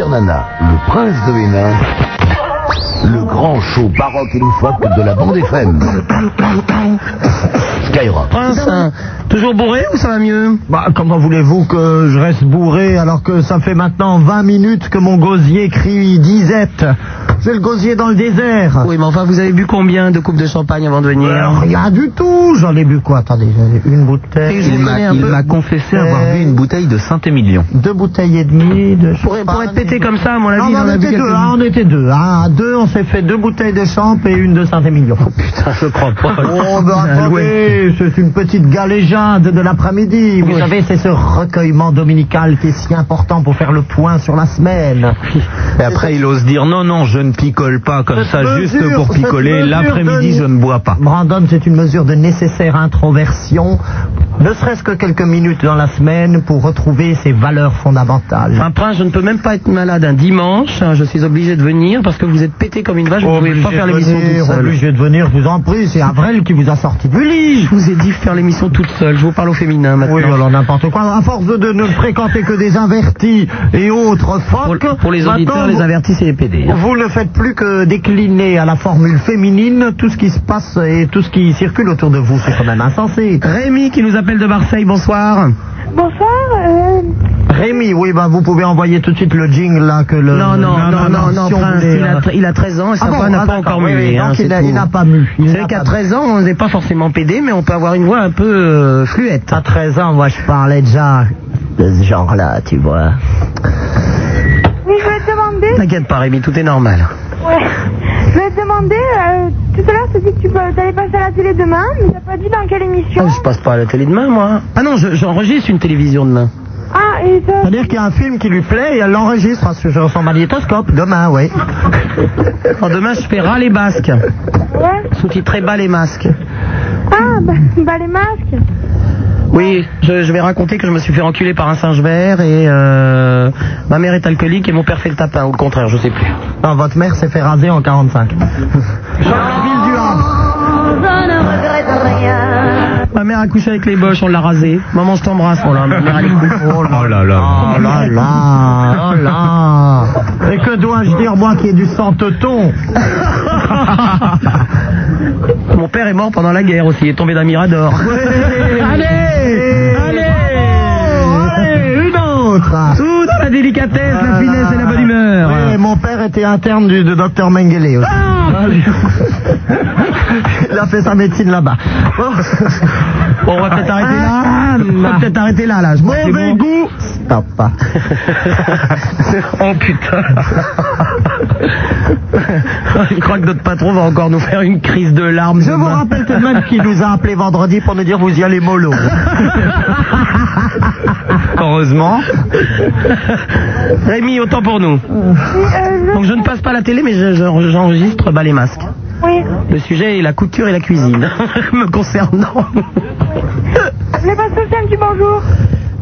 Super le prince de Hénin, grand show baroque et loufoque de la bande FM. Skyrock. Prince, hein, toujours bourré ou ça va mieux Bah, comment voulez-vous que je reste bourré alors que ça fait maintenant 20 minutes que mon gosier crie disette? C'est le gosier dans le désert. Oui, mais enfin, vous avez bu combien de coupes de champagne avant de venir Euh, Rien du tout. J'en ai bu quoi? Attendez, j'en ai une bouteille. Il m'a- il m'a confessé avoir bu une bouteille de Saint-Émilion. Deux bouteilles et demie de pour, pour être pété comme ça, à mon avis, Non, mais en on a bu était deux, hein, on était deux. Hein. À deux, on s'est fait deux bouteilles de champ et une de Saint-Émilion. Putain, je crois pas. Oh, ben attendez, c'est une petite galéjade de l'après-midi. Vous Oui. savez, c'est ce recueillement dominical qui est si important pour faire le point sur la semaine. Et après, il ose dire non, non, je ne picole pas comme ça, juste pour picoler. L'après-midi, de- je ne bois pas. Brandon, c'est une mesure de nécessaire introversion, ne serait-ce que quelques minutes dans la semaine pour retrouver ses valeurs fondamentales. Un prince, je ne peux même pas être malade un dimanche. hein, Je suis obligé de venir parce que vous êtes pété comme une vache. Vous ne pouvez pas faire l'émission toute seule. Obligé de venir, je vous en prie, c'est Avril qui vous a sorti du lit. Je vous ai dit faire l'émission toute seule. Je vous parle au féminin maintenant. Oui, alors n'importe quoi. À force de ne fréquenter que des invertis et autres pour, phoques, pour les auditeurs, les avertis, c'est les PD. hein. Vous ne faites plus que décliner à la formule féminine tout ce qui se passe et tout ce qui circule autour de vous. C'est quand même insensé. Rémi qui nous appelle de Marseille, bonsoir. Bonsoir. euh, Rémi, oui, ben vous pouvez envoyer tout de suite le jingle là que le. Non, non, non, non, non, si on Prince, il a, euh, il a 13 ans et Ah bon, voix n'a ah, pas encore mué. hein, il n'a pas mu. Il Vous savez qu'à pas 13 ans, on n'est pas forcément pédé, mais on peut avoir une voix un peu euh, fluette. À 13 ans, moi je parlais déjà de ce genre-là, tu vois. oui, je voulais te demander. T'inquiète pas, Rémi, tout est normal. Ouais. Je voulais te demander. euh, tout à l'heure, tu as dit que tu allais passer à la télé demain, mais t'as pas dit dans quelle émission. Ah, je passe pas à la télé demain, moi. Ah non, je- j'enregistre une télévision demain. Ah, et ça. C'est-à-dire qu'il y a un film qui lui plaît et elle l'enregistre sur son magnétoscope demain, oui. Alors, demain, je fais ras les basques. Ouais. Sous-titré bas les masques. Ah, bah, bah, les masques. Oui, je, je vais raconter que je me suis fait enculer par un singe vert et euh, ma mère est alcoolique et mon père fait le tapin, ou le contraire, je sais plus. Non, votre mère s'est fait raser en 45. Ma mère a couché avec les boches, on l'a rasé. Maman, je t'embrasse. Oh là, ma mère, elle écoute. Oh là Oh là là. Oh là là, oh là. Et que dois-je dire, moi qui ai du sang-teuton Mon père est mort pendant la guerre aussi, il est tombé d'un mirador. Allez Allez Allez Une autre Tout dans la délicatesse, la finesse et la bonne humeur. Oui, mon père était interne du, de Dr Mengele aussi. Ah Il a fait sa médecine là-bas. Bon. Bon, on va peut-être arrêter là. On va peut-être arrêter là, là. Je Mauvais bon. goût Stop. oh putain. Je crois que notre patron va encore nous faire une crise de larmes. Je vous rappelle tout de même qu'il nous a appelé vendredi pour nous dire vous y allez mollo. Heureusement. Rémi, autant pour nous. Euh, Donc je ne passe pas la télé, mais je- je- j'enregistre bas les masques. Oui. Le sujet est la couture et la cuisine. Me concernant. Aussi un petit bonjour.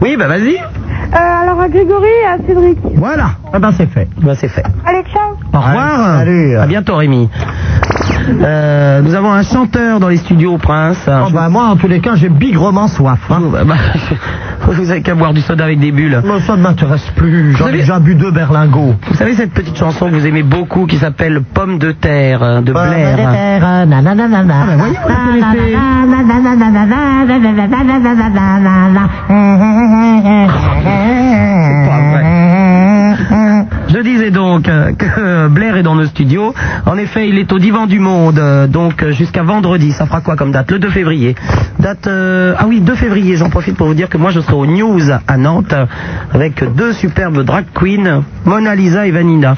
Oui, bah vas-y. Euh, alors à Grégory et à Cédric. Voilà. Eh ben c'est fait. Bah c'est fait. Allez, ciao. Au revoir. salut. À bientôt, Rémi. Euh, nous avons un chanteur dans les studios, au Prince. Oh, bah, moi, en tous les cas, j'ai bigrement soif. hein. Bah, bah, vous avez qu'à boire du soda avec des bulles. Moi, ça ne m'intéresse plus. J'en ai savez- déjà bu deux berlingots. Vous savez cette petite chanson que vous aimez beaucoup qui s'appelle Pomme de terre euh, de Blair Ah, ben voyez, vous la connaissez. Je disais donc euh, que Blair est dans nos studios. En effet, il est au divan du monde, euh, donc euh, jusqu'à vendredi. Ça fera quoi comme date? Le 2 février. Date euh, ah oui, 2 février. J'en profite pour vous dire que moi je serai au News à Nantes avec deux superbes drag queens, Mona Lisa et Vanina.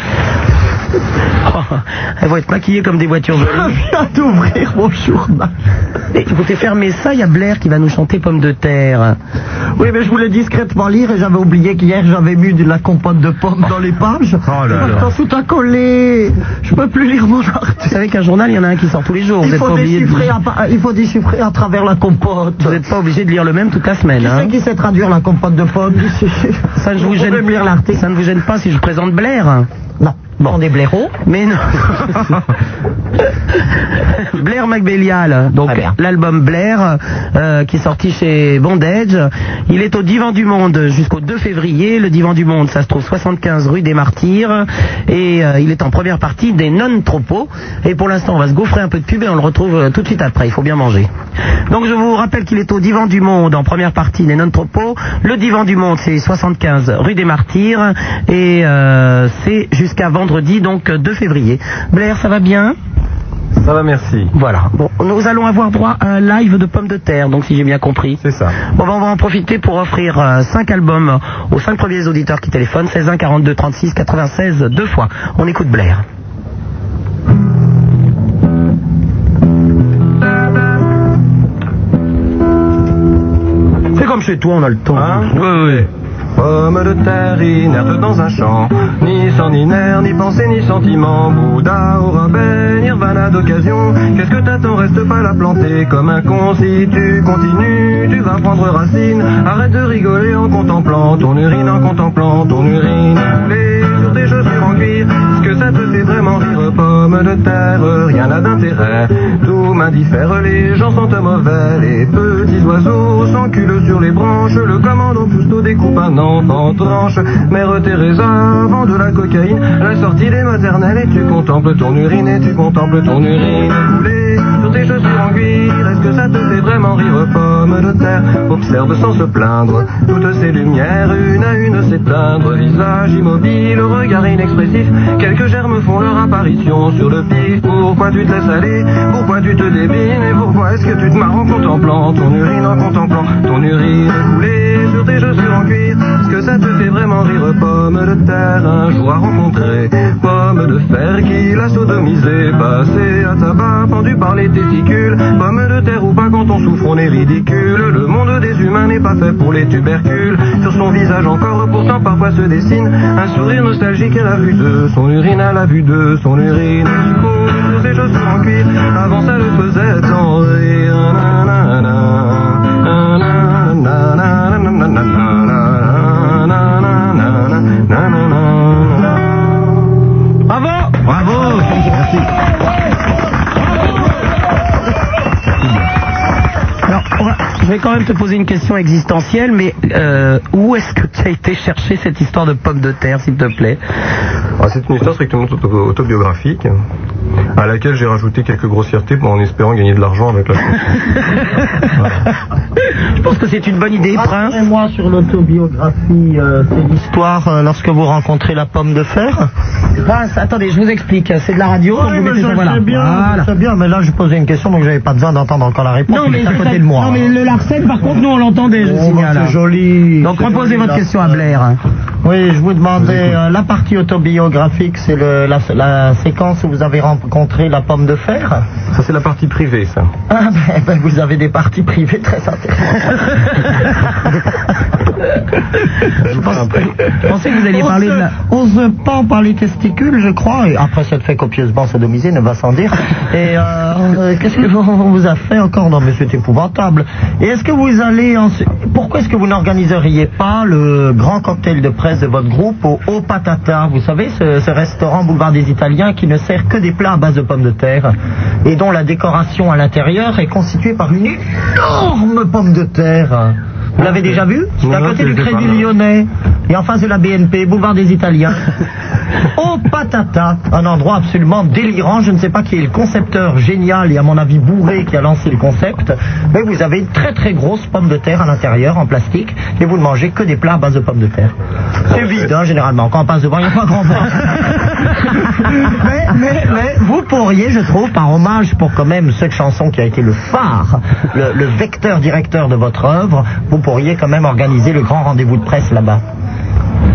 Oh, elles vont être maquillées comme des voitures Je viens d'ouvrir mon journal. Et écoutez, fermez ça, il y a Blair qui va nous chanter Pomme de terre. Oui, mais je voulais discrètement lire et j'avais oublié qu'hier j'avais mis de la compote de pommes dans les pages. Oh là là. Tout a collé. Je peux plus lire mon Vous article. savez qu'un journal, il y en a un qui sort tous les jours. Vous Il n'êtes faut, pas, obligé de... déchiffrer à, il faut déchiffrer à travers la compote. vous êtes pas obligé de lire le même toute la semaine. Qui Hein. c'est qui sait traduire la compote de pommes? Ça ne vous Vous gêne lire Ça ne vous gêne pas si je présente Blair. Bon. des blaireaux. Mais non. Blair McBelial, donc l'album Blair, euh, qui est sorti chez Bondage. Il est au Divan du Monde jusqu'au 2 février. Le Divan du Monde, ça se trouve 75 rue des Martyrs. Et euh, il est en première partie des non-tropos. Et pour l'instant, on va se gaufrer un peu de pub et on le retrouve euh, tout de suite après. Il faut bien manger. Donc je vous rappelle qu'il est au Divan du Monde en première partie des non-tropos. Le Divan du Monde, c'est 75 rue des Martyrs. Et euh, c'est jusqu'à vendredi, donc 2 février. Blair, ça va bien? Ça va, merci. voilà. Bon, nous allons avoir droit à un live de pommes de terre, donc si j'ai bien compris. C'est ça. Bon, ben, on va en profiter pour offrir 5 albums aux 5 premiers auditeurs qui téléphonent. 16 1 42 36 96 deux fois. On écoute Blair. C'est comme chez toi, on a le temps. Hein? Oui, oui. Pomme de terre inerte dans un champ, ni sang ni nerf, ni pensée, ni sentiment. Bouddha au rabais, nirvana d'occasion. Qu'est-ce que t'attends, reste pas la planter comme un con. Si tu continues, tu vas prendre racine. Arrête de rigoler en contemplant ton urine, en contemplant ton urine. Couler sur tes chaussures en cuir, est-ce que ça te fait vraiment rire, pomme de terre Rien n'a d'intérêt, tout m'indiffère, les gens sont mauvais. Les petits oiseaux s'enculent sur les branches, le commandant Cousteau découpe un enfant tranche. Mère Teresa vend de la la sortie des maternelles, et tu contemples ton urine, et tu contemples ton urine. Couler sur tes chaussures en cuir, est-ce que ça te fait vraiment rire, pomme de terre? Observe sans se plaindre, toutes ces lumières, une à une s'éteindre, visage immobile, regard inexpressif, quelques germes font leur apparition sur le pif. Pourquoi tu te laisses aller? Pourquoi tu te débines? Et pourquoi est-ce que tu te marres en contemplant ton urine, en contemplant ton urine? Couler sur tes chaussures en cuir Est-ce que ça te fait vraiment rire, pomme de terre? Un jour pomme de fer qui l'a sodomisé, passé à tabac, pendu par les testicules. Pomme de terre ou pas, quand on souffre, on est ridicule. Le monde des humains n'est pas fait pour les tubercules. Sur son visage encore, pourtant parfois se dessine un sourire nostalgique à la vue de son urine, à la vue de son urine. Sur ses chaussures en cuir, avant ça le faisait tant rire. Vais quand même te poser une question existentielle, mais euh, où est-ce que tu as été chercher cette histoire de pommes de terre, s'il te plaît? Ah, C'est une histoire strictement auto- autobiographique à laquelle j'ai rajouté quelques grossièretés en espérant gagner de l'argent avec la chanson. Je pense que c'est une bonne idée, Prince. moi sur l'autobiographie, euh, c'est l'histoire euh, lorsque vous rencontrez la pomme de fer. Prince, attendez, je vous explique. C'est de la radio. Oui, vous mais mettez je ça, voilà. sais bien, Voilà. je sais bien, mais là je posais une question donc j'avais pas besoin d'entendre encore la réponse. Non, mais, est à côté de moi. non, mais le Larsen, par contre, nous on l'entendait, je Oh, signale. bah, c'est joli. Donc c'est reposez joli, votre là. question à Blair. Oui, je vous demandais, euh, la partie autobiographique, c'est la, la séquence où vous avez rencontré la pomme de fer Ça, c'est la partie privée, ça. Ah, ben, ben, vous avez des parties privées très intéressantes. Je pense- je pensais que vous alliez on parler se, de la... on se pend par les testicules, je crois, et après s'être fait copieusement sodomiser, ne va sans dire. Et euh, euh, qu'est-ce que vous- on vous a fait encore? Non, mais c'est épouvantable. Et est-ce que vous allez... Pourquoi est-ce que vous n'organiseriez pas le grand cocktail de presse de votre groupe au Haut Patata Vous savez, ce, ce restaurant boulevard des Italiens qui ne sert que des plats à base de pommes de terre et dont la décoration à l'intérieur est constituée par une énorme pomme de terre. Vous l'avez déjà vu C'est à côté du Crédit. Lyonnais. Et en face de la BNP, boulevard des Italiens. Au Patata, un endroit absolument délirant. Je ne sais pas qui est le concepteur génial et à mon avis bourré qui a lancé le concept. Mais vous avez une très très grosse pomme de terre à l'intérieur en plastique et vous ne mangez que des plats à base de pommes de terre. C'est vide hein, généralement. Quand on passe devant, il n'y a pas grand monde. mais, mais, mais vous pourriez, je trouve, par hommage pour quand même cette chanson qui a été le phare, le, le vecteur directeur de votre œuvre, vous pourriez quand même organiser le grand rendez-vous de presse là-bas.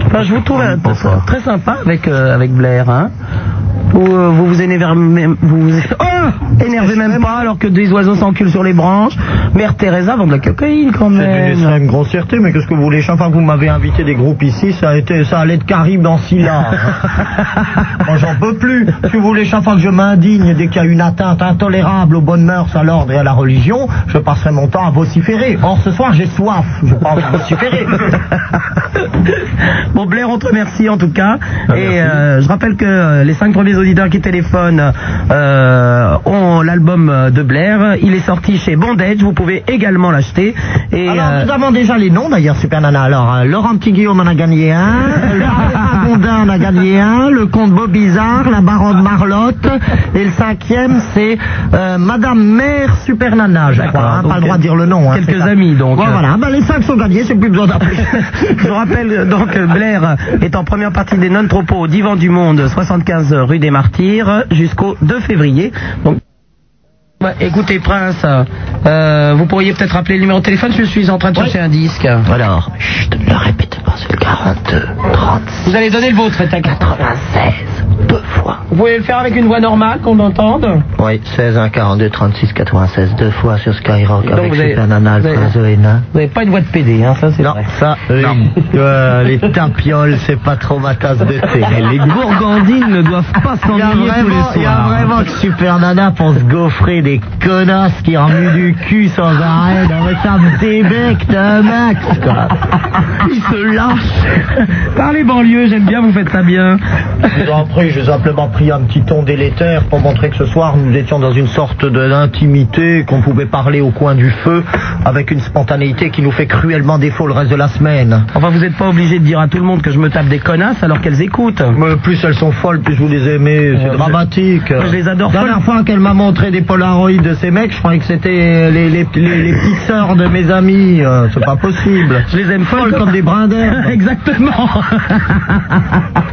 Enfin, je vous trouve euh, très sympa avec, euh, avec Blair. Hein. Vous, euh, vous vous énervez même, vous vous oh, énervez même pas alors que des oiseaux s'enculent sur les branches. Mère Teresa vend de la cocaïne quand C'est une même. extrême grossièreté, mais qu'est-ce que vous voulez Chaque fois que vous m'avez invité des groupes ici, ça a été, ça allait de Caribe dans Scylla. Moi, j'en peux plus. Si vous voulez, chaque fois que je m'indigne dès qu'il y a une atteinte intolérable aux bonnes mœurs, à l'ordre et à la religion, je passerai mon temps à vociférer. Or, ce soir, j'ai soif. Je de vociférer. Bon, Blair, on te remercie en tout cas. Ah, et euh, je rappelle que euh, les cinq premiers auditeurs qui téléphonent euh, ont l'album de Blair. Il est sorti chez Bondage. Vous pouvez également l'acheter. Et Alors, euh, nous avons déjà les noms d'ailleurs, Super Nana. Alors, euh, Laurent Petit Guillaume en a gagné un, Laurent en a gagné un, le comte Beau Bizarre, la baronne Marlotte, et le cinquième, c'est euh, Madame Mère Super Nana, je crois. hein, pas le droit de dire le nom. hein, quelques amis, donc. Voilà, ben, les cinq sont gagnés, c'est plus besoin d'appeler. Je vous rappelle euh, donc que Blair est en première partie des non-tropos au Divan du Monde, 75 rue des Martyrs, jusqu'au 2 février. Bah, écoutez Prince, euh, vous pourriez peut-être rappeler le numéro de téléphone, je suis en train de chercher un disque. Alors, chut, ne le répétez pas, c'est le 42, 36, Vous allez donner le vôtre, c'est 96, deux fois. Vous pouvez le faire avec une voix normale, qu'on entende Oui, 16, 1, 42, 36, 96, deux fois sur Skyrock avec vous avez- Super Nana, vous avez-. Vous n'avez pas une voix de PD, hein, ça c'est Non, vrai. ça, euh, euh, les tapioles, c'est pas trop ma tasse de thé. Les gourgandines ne doivent pas s'ennuyer tous les vraiment, il y a soirs. vraiment que Super Nana pour se gaufrer des connasses qui remuent du cul sans arrêt. Non, mais ça me débecte un max, quoi. Il se lâche. Parlez banlieue, j'aime bien, vous faites ça bien. Je vous en prie, j'ai simplement pris un petit ton délétère pour montrer que ce soir nous étions dans une sorte d'intimité, qu'on pouvait parler au coin du feu avec une spontanéité qui nous fait cruellement défaut le reste de la semaine. Enfin, vous n'êtes pas obligé de dire à tout le monde que je me tape des connasses alors qu'elles écoutent. Mais plus elles sont folles, plus vous les aimez. C'est Euh, dramatique. je les adore La dernière fois qu'elle m'a montré des polaroïdes de ces mecs, je croyais que c'était les, les, les, les petites sœurs de mes amis. Euh, c'est pas possible. Je les aime Folles comme des brins d'herbe. Exactement.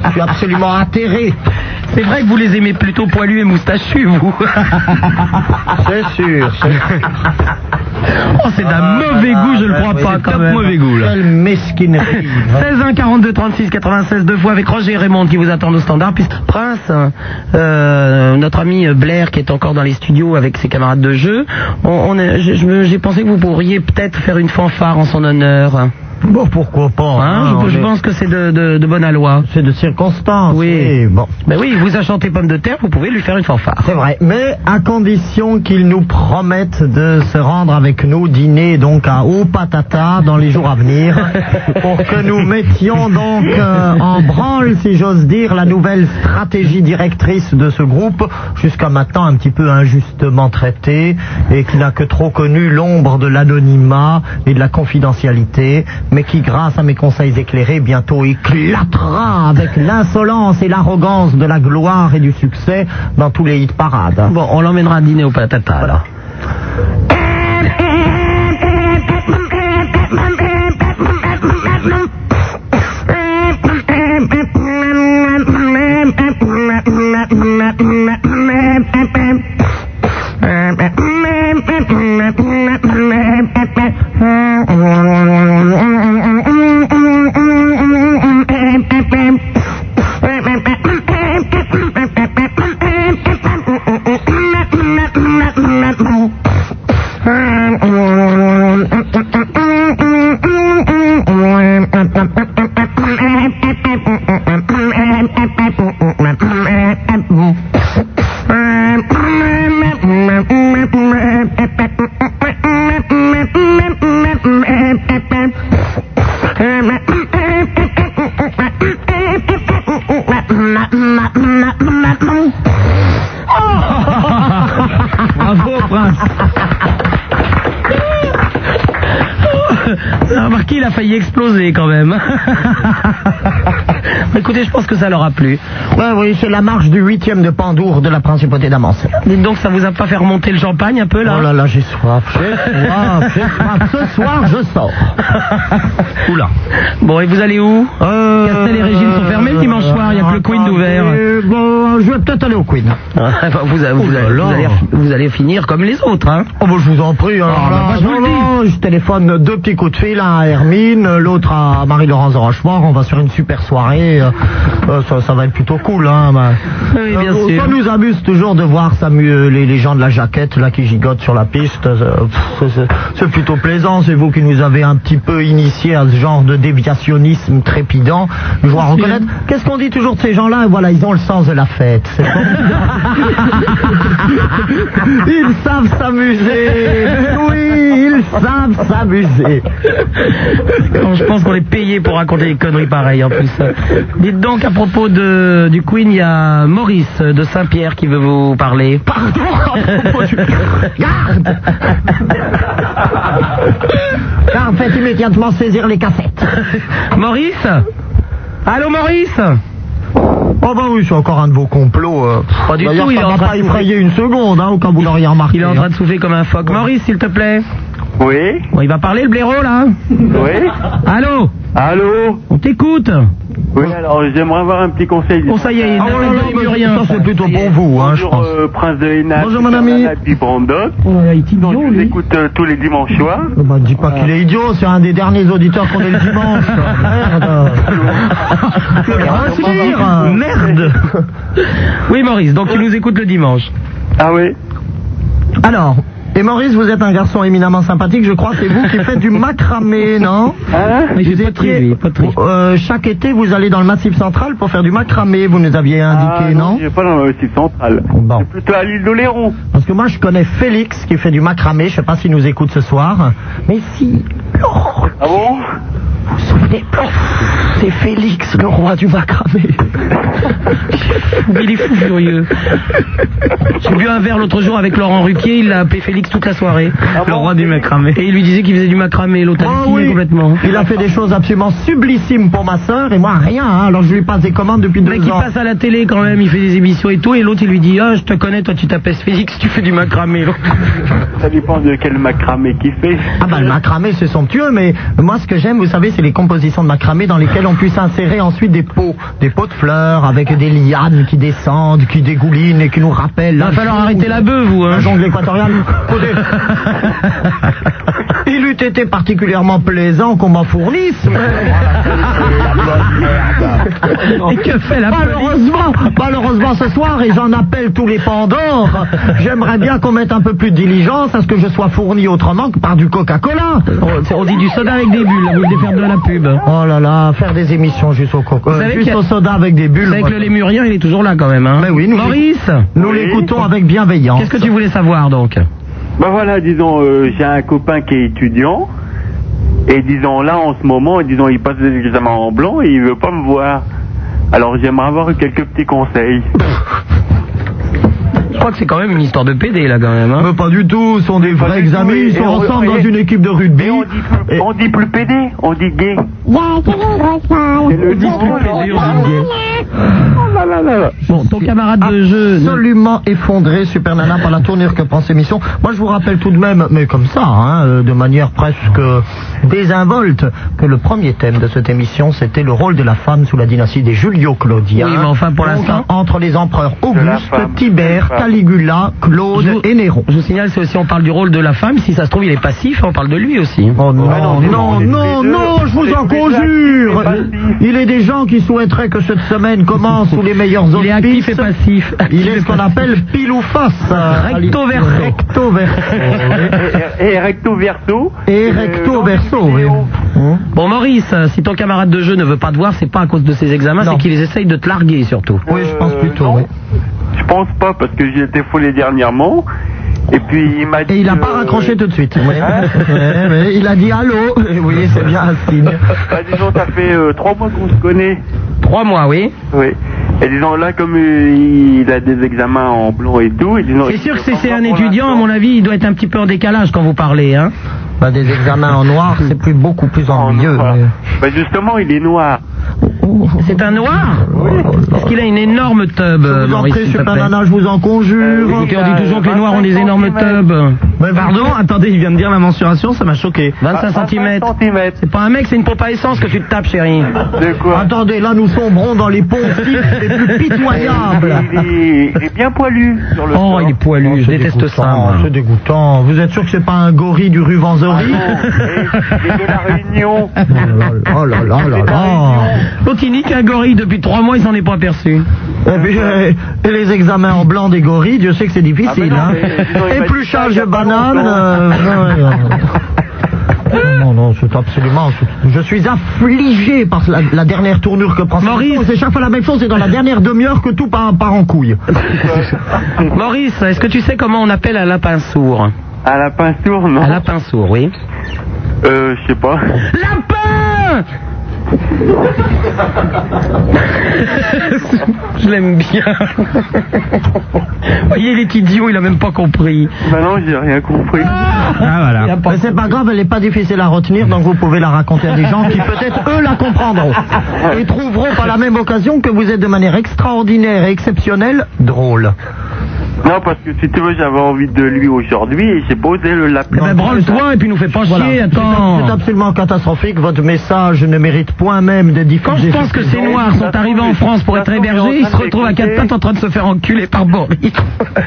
Je suis absolument atterré. C'est vrai que vous les aimez plutôt poilus et moustachus, vous. C'est sûr. Oh, c'est d'un Ah, mauvais goût, je le ouais, crois pas, quand même. mauvais goût, là. Quelle mesquinerie. 16 1 42 36 96 deux fois avec Roger et Raymond qui vous attendent au standard. Puis Prince, euh, notre ami Blair qui est encore dans les studios avec ses camarades de jeu, on, on je- je j'ai pensé que vous pourriez peut-être faire une fanfare en son honneur. Bon, pourquoi pas. Hein, hein, je, je on est- pense que c'est de, de, de bonne aloi. C'est de circonstance. Oui. Bon. Ben oui, vous a chanté Pomme de terre, vous pouvez lui faire une fanfare. C'est vrai, mais à condition qu'ils nous promettent de se rendre avec nous dîner donc à Haut Patata dans les jours à venir, pour que nous mettions donc euh, en branle, si j'ose dire, la nouvelle stratégie directrice de ce groupe, jusqu'à maintenant un petit peu injustement traité et qui n'a que trop connu l'ombre de l'anonymat et de la confidentialité, mais qui, grâce à mes conseils éclairés, bientôt éclatera avec l'insolence et l'arrogance de la gloire et du succès dans tous les hit parades. Bon, on l'emmènera dîner au patata. Bravo, Prince. Vous avez remarqué, il a failli exploser quand même. Écoutez, je pense que ça leur a plu. Ouais, oui, c'est la marche du huitième de Pandour de la principauté d'Amance. Dites donc, ça vous a pas fait remonter le champagne un peu là? Oh là là, j'ai soif, j'ai soif, j'ai soif. Ce soir, je sors. Oula. Bon, et vous allez où Euh, Castel et Régine sont fermés le dimanche soir, il n'y a que le Queen d'ouvert. attendez, Bon, je vais peut-être aller au Queen. Enfin, vous, vous, Oh allez, vous allez- vous allez finir comme les autres, hein Oh bah, je vous en prie. Alors Ah, bah, là, moi, je non, non, téléphone deux petits coups de fil, un à Hermine, l'autre à Marie-Laurence Rochefort. On va sur une super soirée. euh, euh, ça, ça va être plutôt cool. Hein, bah. Oui, bien Euh, sûr. Ça nous amuse toujours de voir les, les gens de la jaquette là qui gigotent sur la piste. Euh, c'est- plutôt plaisant. C'est vous qui nous avez un petit peu initié à ce genre de déviationnisme trépidant. je dois reconnaître. Qu'est-ce qu'on dit toujours de ces gens-là? Voilà, ils ont le sens de la fête. C'est ils savent s'amuser. Oui, ils savent s'amuser. Je pense qu'on est payé pour raconter des conneries pareilles en plus. Dites donc à propos de, du Queen, il y a Maurice de Saint-Pierre qui veut vous parler. Pardon, à propos du- Garde Garde, faites immédiatement saisir les cassettes. Maurice Allô Maurice Oh bah oui, c'est encore un de vos complots. euh. Pas du D'ailleurs, tout, il ça est en m'a train pas de effrayé une seconde, hein, au cas où vous l'auriez remarqué. Il est en train de souffler comme un phoque. Maurice, s'il te plaît. Oui, Bon, il va parler le blaireau là. oui. Allô Allô On t'écoute Oui, alors j'aimerais avoir un petit conseil. Bon, ça y est, il Ah, oh là là, n'a mais plus rien. ça c'est plutôt pour vous, hein, je Bonjour, pense. euh, Prince de Hénin. Bonjour, mon ami. Et Brandon. Oh là là, il est Donc, idiot, je vous lui. écoute euh, tous les dimanches soirs. Oh, bah, dis pas qu'il est idiot, c'est un des derniers auditeurs qu'on ait le dimanche. Merde. Faut retenir. Merde. Oui Maurice, donc tu nous écoutes le dimanche. Ah oui Alors, et Maurice, vous êtes un garçon éminemment sympathique, je crois, c'est vous qui faites du macramé, non Hein fait Vous pas étiez- pas. Euh, chaque été, vous allez dans le Massif central pour faire du macramé, vous nous aviez indiqué, ah, non j'ai pas dans le site central. Bon. C'est plutôt à l'île d'Oléron. Parce que moi, je connais Félix qui fait du macramé, je sais pas s'il nous écoute ce soir. Mais si, Ah bon vous vous souvenez C'est Félix, le roi du macramé. Il est fou furieux. J'ai bu un verre l'autre jour avec Laurent Ruquier, il l'a appelé Félix toute la soirée. le roi du macramé. Et il lui disait qu'il faisait du macramé, l'autre a Ah oui. complètement. Il a fait des choses absolument sublissimes pour ma sœur et moi rien. hein. Alors je lui passe des commandes depuis Le deux mec il ans. passe à la télé quand même, il fait des émissions et tout, et l'autre il lui dit Ah, je te connais, toi tu t'appelles Félix, tu fais du macramé. Ça dépend de quel macramé qu'il fait. Ah bah le macramé c'est somptueux, mais moi ce que j'aime, vous savez, c'est les compositions de macramé dans lesquelles on puisse insérer ensuite des pots, des pots de fleurs avec des lianes qui descendent, qui dégoulinent et qui nous rappellent. Il va falloir jungle. arrêter la bœuf, vous, hein. La jungle équatoriale. Il eût été particulièrement plaisant qu'on m'en fournisse. Et que fait la Malheureusement, malheureusement ce soir, et j'en appelle tous les Pandores, j'aimerais bien qu'on mette un peu plus de diligence à ce que je sois fourni autrement que par du Coca-Cola. on, on dit du soda avec des bulles, vous voulez faire de la pub. Oh là là, faire des émissions juste au coca, savez juste au soda avec des bulles. Avec moi, le lémurien, il est toujours là quand même. Hein. Mais oui, nous- Maurice, Nous Oui. l'écoutons avec bienveillance. qu'est-ce que tu voulais savoir donc? Ben voilà, disons, euh, j'ai un copain qui est étudiant. Et disons, là, en ce moment, disons, il passe des examens en blanc et il veut pas me voir. Alors, j'aimerais avoir quelques petits conseils. Je crois que c'est quand même une histoire de PD là quand même. Hein. Mais pas du tout, ce sont des vrais et- ils sont ensemble dans et- une équipe de rugby. On dit plus, Et- on dit plus pédé, on dit gay. C'est le discours là là là. Bon, ton camarade de jeu. Absolument effondré, Super Nana, par la tournure que prend cette émission. Moi, je vous rappelle tout de même, mais comme ça, hein, euh, de manière presque désinvolte, que le premier thème de cette émission, c'était le rôle de la femme sous la dynastie des Julio-Claudiens. Oui, mais enfin, pour l'instant- Entre les empereurs Auguste, Tibère. Caligula, Claude vous- et Néron. Je vous signale, c'est aussi on parle du rôle de la femme. Si ça se trouve, il est passif, on parle de lui aussi. Oh non, non, non, non, non, je vous en conjure. Il est des gens qui souhaiteraient que cette semaine commence sous les meilleurs Il est actif et passif. Il est ce qu'on appelle pile ou face. Recto verso. Recto verso. Et, et recto verso. Et Euh, recto dans verso, oui. Hum. Bon Maurice, si ton camarade de jeu ne veut pas te voir, c'est pas à cause de ses examens, c'est qu'ils essayent de te larguer surtout. Oui, je pense Euh, plutôt, non. oui. Je pense pas parce que j'ai été foulé dernièrement. Et puis il m'a dit. Et il n'a pas euh, raccroché tout de suite. Oui. Hein Ouais, mais il a dit allô. Oui, c'est bien un signe. Bah, disons, ça fait euh, trois mois qu'on se connaît. Trois mois, oui. Oui. Et disons, là, comme euh, il a des examens en blanc et tout. Et disons, C'est sûr que si c'est un étudiant, à mon avis, il doit être un petit peu en décalage quand vous parlez, hein. Bah, des examens en noir, c'est plus beaucoup plus En ennuyeux. noir. mais- Bah, justement, il est noir. C'est un noir Est-ce qu'il a une énorme tub, Je vous en Maurice, Super plaît Nana, je vous en conjure. Écoutez, on dit toujours que les noirs ont des énormes tubs. Mais Pardon, attendez, il vient de dire la mensuration, ça m'a choqué. 25 cm. centimètres. C'est pas un mec, c'est une pompe à essence que tu te tapes, chérie. De quoi Attendez, là nous sombrons dans les poncifs les plus pitoyables. il est, il est bien poilu sur le Oh, il est poilu, Oh, je c'est déteste dégoûtant, ça. moi. C'est dégoûtant. Vous êtes sûr que c'est pas un gorille du rue Ah Vanzori non, de la Réunion. Oh là là, oh là là là. L'autre, il nique un gorille depuis trois mois, il s'en est pas aperçu. Et, puis, euh, et les examens en blanc des gorilles, Dieu sait que c'est difficile. Ah, mais non, hein. mais disons, il m'a dit ça il y Épluchage a pas euh, non, non, c'est absolument. Je suis affligé par la, la dernière tournure que prend cette Maurice. C'est chaque fois la même chose, c'est dans la dernière demi-heure que tout part, part en couille. Maurice, est-ce que tu sais comment on appelle un lapin sourd À la sourd, non Un lapin sourd, oui. Euh, je sais pas. Lapin Je l'aime bien. Voyez, il est idiot, il a même pas compris. Bah non, j'ai rien compris. Ah voilà. Mais c'est pas grave, elle n'est pas difficile à retenir, donc vous pouvez la raconter à des gens qui peut-être eux la comprendront. Et trouveront par la même occasion que vous êtes de manière extraordinaire et exceptionnelle drôle. Non, parce que si tu veux, j'avais envie de lui aujourd'hui et j'ai posé le lapin. Eh ben, branle-toi et puis nous fais pas Voilà. chier, C'est attends. absolument catastrophique, votre message ne mérite point même de diffuser. Quand je pense que ces noirs sont arrivés en France pour être hébergés, ils se retrouvent à quatre pattes en train de se faire enculer par Boris.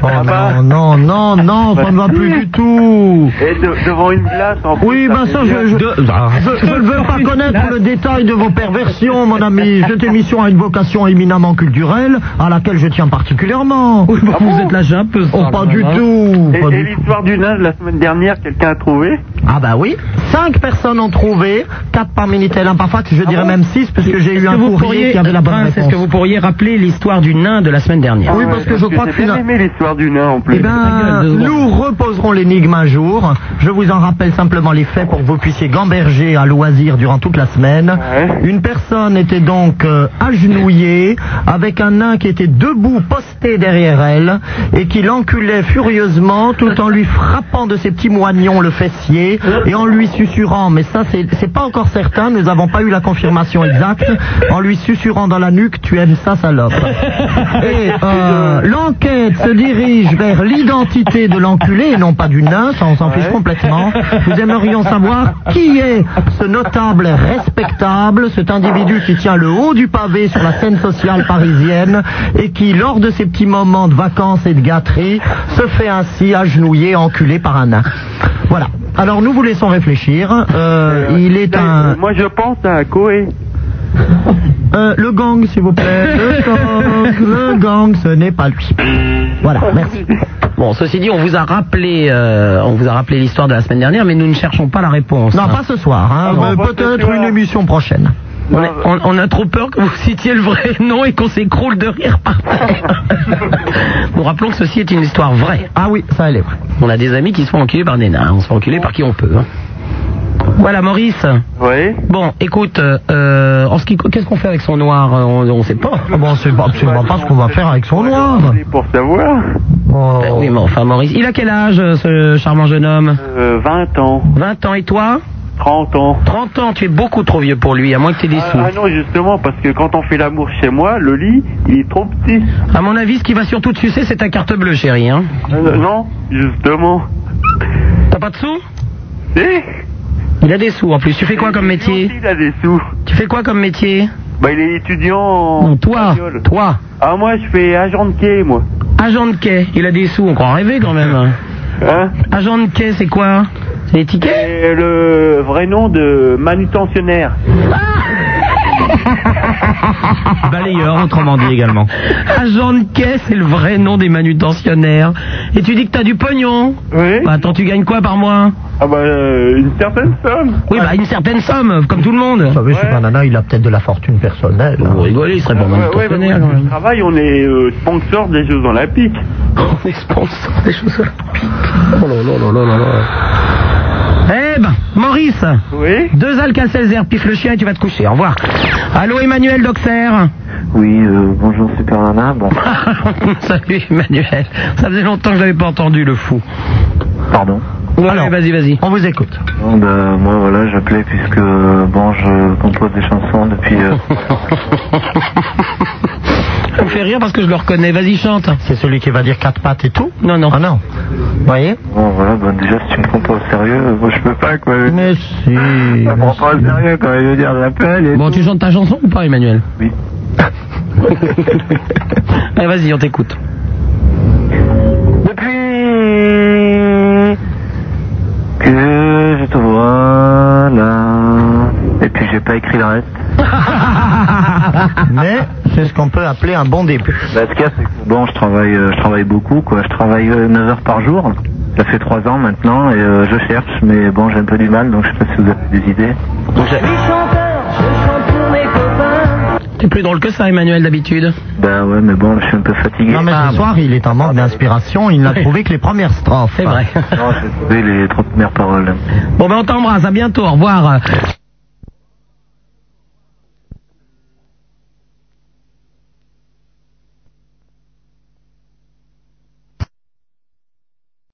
Oh non, non, non, non, ça ne va plus du tout. Et de- devant une glace en plus, Oui, ben ça, je, je, bien. je- je ne veux pas connaître le détail de vos perversions, mon ami. Cette émission a une vocation éminemment culturelle, à laquelle je tiens particulièrement. Oui, bah, vous êtes lâché un peu, ça. Oh, pas du hein. tout. Et, pas et du l'histoire du nain de la semaine dernière, quelqu'un a trouvé? Ah bah oui, cinq personnes ont trouvé, quatre par Minitel, un par fax, je dirais même six, parce que j'ai eu un courrier pourriez, qui avait la bonne réponse. est-ce que vous pourriez rappeler l'histoire du nain de la semaine dernière Oui, parce que je crois que j'ai bien fina- aimé l'histoire du nain en plus. Eh ben, nous reposerons l'énigme un jour. Je vous en rappelle simplement les faits pour que vous puissiez gamberger à loisir durant toute la semaine. Ouais. Une personne était donc euh, agenouillée avec un nain qui était debout posté derrière elle et qui l'enculait furieusement tout en lui frappant de ses petits moignons le fessier et en lui susurrant, mais ça c'est c'est pas encore certain, nous n'avons pas eu la confirmation exacte, en lui susurrant dans la nuque, tu aimes ça salope. Et euh, l'enquête se dirige vers l'identité de l'enculé et non pas du nain, ça on s'en fiche complètement. Nous aimerions savoir qui est ce notable respectable, cet individu qui tient le haut du pavé sur la scène sociale parisienne et qui, lors de ses petits moments de vacances et de gâterie, se fait ainsi agenouiller, enculé par un nain. Voilà. Alors nous vous laissons réfléchir. Euh, il est un... Moi, je pense à Koé. Euh, le gang, s'il vous plaît. Le gang, le gang, ce n'est pas lui. Voilà, merci. Bon, ceci dit, on vous a rappelé, euh, on vous a rappelé l'histoire de la semaine dernière, mais nous ne cherchons pas la réponse. Non, hein. pas ce soir, hein, Ah bon, peut-être soir. une émission prochaine. On, est- on- on a trop peur que vous citiez le vrai nom et qu'on s'écroule de rire par terre. Nous rappelons que ceci est une histoire vraie. Ah oui, ça elle est vraie. On a des amis qui se font enculer par des nains. On se fait enculer par qui on peut. hein. Voilà, Maurice. Oui. Bon, écoute, euh, en ce qui, qu'est-ce qu'on fait avec son noir euh, On, on sait pas. Ah bon, c'est pas- absolument pas ce qu'on va faire avec son noir. C'est pour savoir. Oh. Ben oui, mais enfin, Maurice, il a quel âge, euh, ce charmant jeune homme? Euh, 20 ans, 20 ans et toi? 30 ans. 30 ans, tu es beaucoup trop vieux pour lui, à moins que tu aies des Ah, sous. ah non, justement, parce que quand on fait l'amour chez moi, le lit, il est trop petit. À mon avis, ce qui va surtout te sucer, c'est ta carte bleue, chérie. Hein Euh, non, justement. T'as pas de sous? Si Il a des sous en plus. Tu fais quoi comme métier? aussi, Il a des sous. Tu fais quoi comme métier? Bah, il est étudiant en... Non, toi, toi. Ah, moi, je fais agent de quai, moi. Agent de quai, il a des sous, on croit rêver quand même. Hein? Agent de quai, c'est quoi? Les tickets Et le vrai nom de manutentionnaire. Balayeur, autrement dit également. Agent de quai, c'est le vrai nom des manutentionnaires. Et tu dis que t'as du pognon Oui Bah attends, tu gagnes quoi par mois? Ah bah, euh, une certaine somme. Oui, bah une certaine somme, comme tout le monde. Vous savez, ce Ouais. banana, il a peut-être de la fortune personnelle. hein. Vous rigolez, il serait pas Ouais, ouais, manutentionnaire je travaille, on est euh, sponsor des Jeux Olympiques. On est sponsor des choses olympiques. Oh là là là là là là. Ben, Maurice, Oui deux Alka-Seltzer, pif le chien et tu vas te coucher. Au revoir. Allô Emmanuel d'Auxerre Oui, euh, bonjour Super Nana. Bon, Salut Emmanuel. Ça faisait longtemps que je l'avais pas entendu le fou. pardon. Ouais, Alors. vas-y, vas-y. On vous écoute. Bon, bah, moi voilà, j'appelais puisque bon, je compose des chansons depuis. euh, Ça me fait rire parce que je le reconnais. Vas-y, chante. C'est celui qui va dire quatre pattes et tout Non, non. Ah non. Vous voyez bon, voilà, bon, déjà si tu me prends pas au sérieux, euh, moi je peux pas quoi. Mais si. Je me prends pas au sérieux quand je veux dire j'appelle et Bon, tu chantes ta chanson ou pas, Emmanuel Oui. Allez, vas-y, on t'écoute. Depuis que je te vois là. Et puis j'ai pas écrit le reste. Mais c'est ce qu'on peut appeler un bon début. Bah, ce qu'il y a, c'est que bon, je travaille, euh, je travaille beaucoup, quoi. Je travaille 9 heures par jour. Ça fait trois ans maintenant et euh, je cherche, mais bon, j'ai un peu du mal, donc je sais pas si vous avez des idées. T'es plus drôle que ça, Emmanuel, d'habitude. Ben ouais, mais bon, je suis un peu fatigué. Non, mais Ah, ce soir, il est en manque d'inspiration. Il n'a trouvé que les premières strophes. C'est vrai. Non, j'ai trouvé les trois premières paroles. Bon, ben on t'embrasse, à bientôt, au revoir.